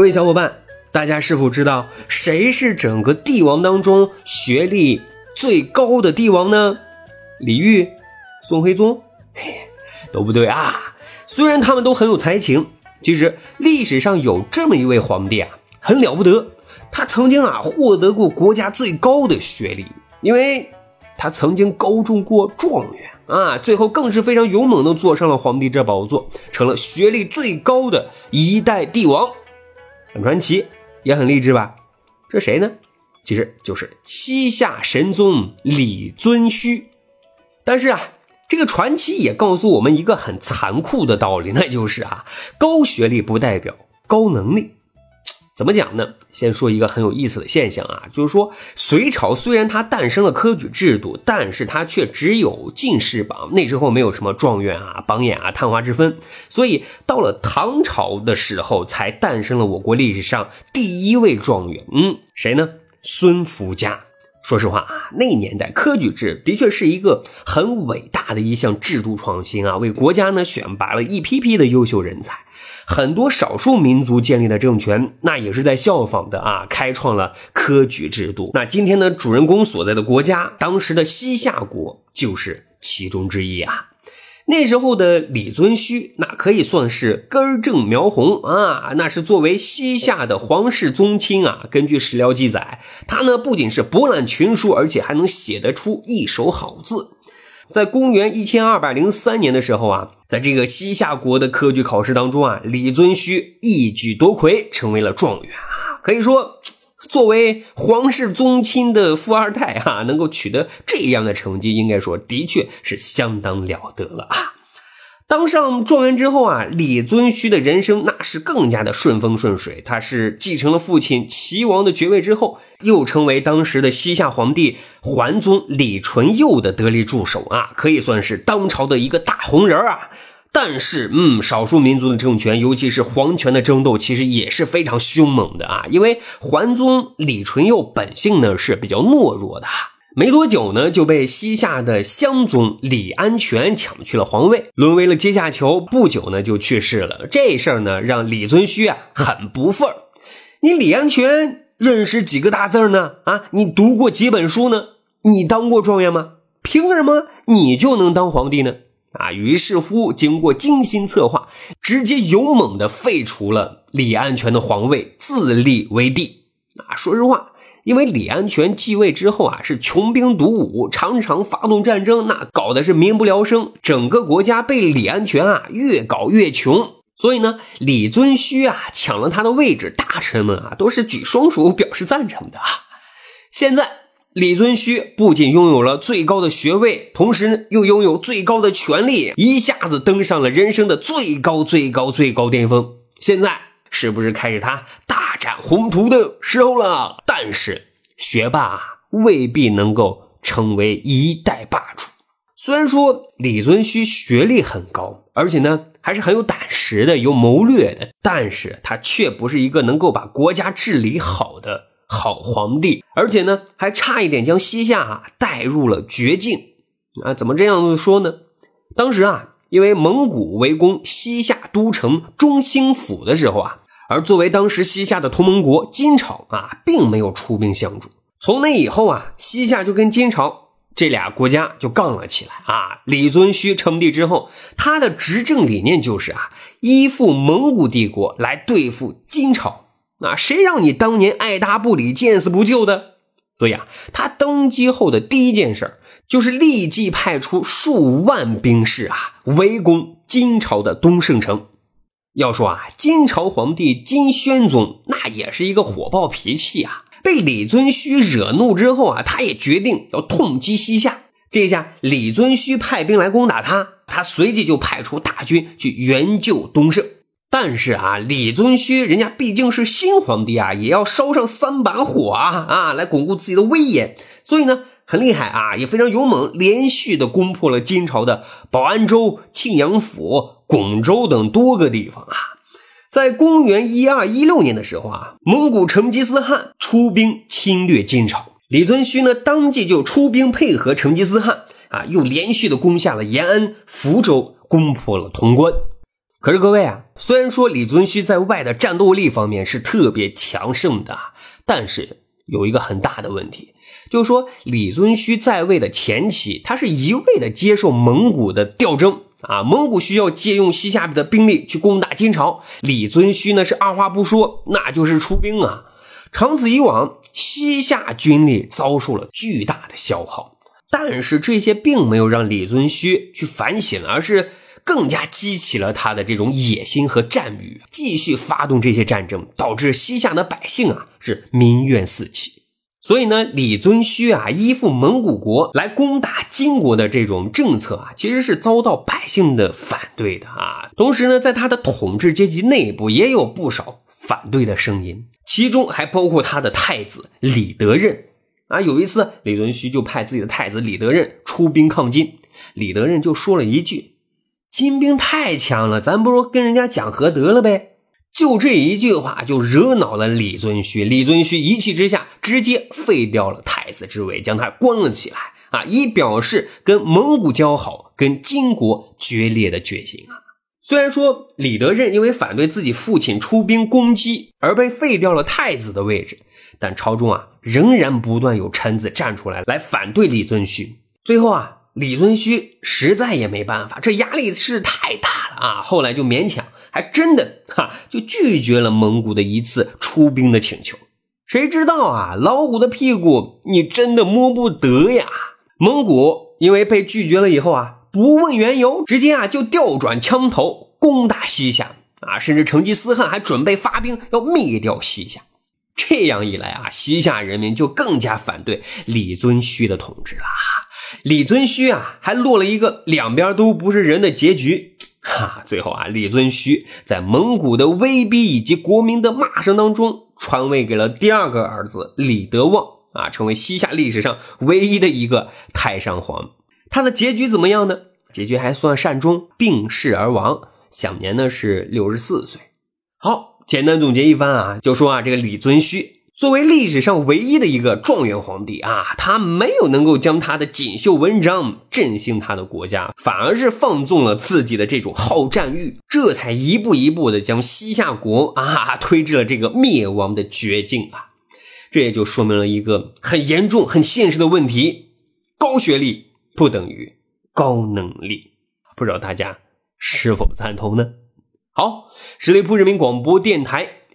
各位小伙伴，大家是否知道谁是整个帝王当中学历最高的帝王呢？李煜、宋徽宗？嘿，都不对啊！虽然他们都很有才情，其实历史上有这么一位皇帝啊，很了不得。他曾经啊获得过国家最高的学历，因为他曾经高中过状元。啊，最后更是非常勇猛的坐上了皇帝这宝座，成了学历最高的一代帝王，很传奇，也很励志吧？这谁呢？其实就是西夏神宗李遵顼。但是啊，这个传奇也告诉我们一个很残酷的道理，那就是啊，高学历不代表高能力。怎么讲呢？先说一个很有意思的现象啊，就是说隋朝虽然它诞生了科举制度，但是它却只有进士榜，那时候没有什么状元啊、榜眼啊、探花之分，所以到了唐朝的时候，才诞生了我国历史上第一位状元。嗯，谁呢？孙福家。说实话啊，那年代科举制的确是一个很伟大的一项制度创新啊，为国家呢选拔了一批批的优秀人才。很多少数民族建立的政权，那也是在效仿的啊，开创了科举制度。那今天呢，主人公所在的国家，当时的西夏国就是其中之一啊。那时候的李遵顼，那可以算是根正苗红啊，那是作为西夏的皇室宗亲啊。根据史料记载，他呢不仅是博览群书，而且还能写得出一手好字。在公元一千二百零三年的时候啊，在这个西夏国的科举考试当中啊，李遵顼一举夺魁，成为了状元啊。可以说，作为皇室宗亲的富二代哈，能够取得这样的成绩，应该说的确是相当了得了啊。当上状元之后啊，李遵顼的人生那是更加的顺风顺水。他是继承了父亲齐王的爵位之后，又成为当时的西夏皇帝桓宗李纯佑的得力助手啊，可以算是当朝的一个大红人啊。但是，嗯，少数民族的政权，尤其是皇权的争斗，其实也是非常凶猛的啊。因为桓宗李纯佑本性呢是比较懦弱的。没多久呢，就被西夏的襄宗李安全抢去了皇位，沦为了阶下囚。不久呢，就去世了。这事儿呢，让李遵顼啊很不忿儿你李安全认识几个大字呢？啊，你读过几本书呢？你当过状元吗？凭什么你就能当皇帝呢？啊，于是乎，经过精心策划，直接勇猛的废除了李安全的皇位，自立为帝。啊，说实话。因为李安全继位之后啊，是穷兵黩武，常常发动战争，那搞的是民不聊生，整个国家被李安全啊越搞越穷。所以呢，李遵顼啊抢了他的位置，大臣们啊都是举双手表示赞成的啊。现在李遵顼不仅拥有了最高的学位，同时又拥有最高的权力，一下子登上了人生的最高最高最高巅峰。现在是不是开始他大展宏图的时候了？但是学霸未必能够成为一代霸主。虽然说李遵顼学历很高，而且呢还是很有胆识的、有谋略的，但是他却不是一个能够把国家治理好的好皇帝，而且呢还差一点将西夏啊带入了绝境。啊，怎么这样说呢？当时啊，因为蒙古围攻西夏都城中兴府的时候啊。而作为当时西夏的同盟国，金朝啊，并没有出兵相助。从那以后啊，西夏就跟金朝这俩国家就杠了起来啊。李遵顼称帝之后，他的执政理念就是啊，依附蒙古帝国来对付金朝。啊，谁让你当年爱答不理、见死不救的？所以啊，他登基后的第一件事就是立即派出数万兵士啊，围攻金朝的东胜城。要说啊，金朝皇帝金宣宗那也是一个火爆脾气啊，被李遵顼惹怒之后啊，他也决定要痛击西夏。这下李遵顼派兵来攻打他，他随即就派出大军去援救东胜。但是啊，李遵顼人家毕竟是新皇帝啊，也要烧上三把火啊啊，来巩固自己的威严。所以呢，很厉害啊，也非常勇猛，连续的攻破了金朝的保安州、庆阳府、巩州等多个地方啊。在公元一二一六年的时候啊，蒙古成吉思汗出兵侵略金朝，李遵顼呢当即就出兵配合成吉思汗啊，又连续的攻下了延安、福州，攻破了潼关。可是各位啊，虽然说李遵顼在外的战斗力方面是特别强盛的，但是有一个很大的问题，就是说李遵顼在位的前期，他是一味的接受蒙古的调征啊，蒙古需要借用西夏的兵力去攻打金朝，李遵顼呢是二话不说，那就是出兵啊。长此以往，西夏军力遭受了巨大的消耗，但是这些并没有让李遵顼去反省，而是。更加激起了他的这种野心和战欲，继续发动这些战争，导致西夏的百姓啊是民怨四起。所以呢，李遵顼啊依附蒙古国来攻打金国的这种政策啊，其实是遭到百姓的反对的啊。同时呢，在他的统治阶级内部也有不少反对的声音，其中还包括他的太子李德任啊。有一次，李遵顼就派自己的太子李德任出兵抗金，李德任就说了一句。金兵太强了，咱不如跟人家讲和得了呗。就这一句话，就惹恼了李遵顼。李遵顼一气之下，直接废掉了太子之位，将他关了起来啊，以表示跟蒙古交好、跟金国决裂的决心啊。虽然说李德任因为反对自己父亲出兵攻击而被废掉了太子的位置，但朝中啊仍然不断有臣子站出来来反对李遵顼。最后啊。李遵顼实在也没办法，这压力是太大了啊！后来就勉强，还真的哈就拒绝了蒙古的一次出兵的请求。谁知道啊，老虎的屁股你真的摸不得呀！蒙古因为被拒绝了以后啊，不问缘由，直接啊就调转枪头攻打西夏啊，甚至成吉思汗还准备发兵要灭掉西夏。这样一来啊，西夏人民就更加反对李遵顼的统治了。李遵顼啊，还落了一个两边都不是人的结局。哈，最后啊，李遵顼在蒙古的威逼以及国民的骂声当中，传位给了第二个儿子李德旺啊，成为西夏历史上唯一的一个太上皇。他的结局怎么样呢？结局还算善终，病逝而亡，享年呢是六十四岁。好，简单总结一番啊，就说啊，这个李遵顼。作为历史上唯一的一个状元皇帝啊，他没有能够将他的锦绣文章振兴他的国家，反而是放纵了自己的这种好战欲，这才一步一步的将西夏国啊推至了这个灭亡的绝境啊！这也就说明了一个很严重、很现实的问题：高学历不等于高能力。不知道大家是否赞同呢？好，十里铺人民广播电台。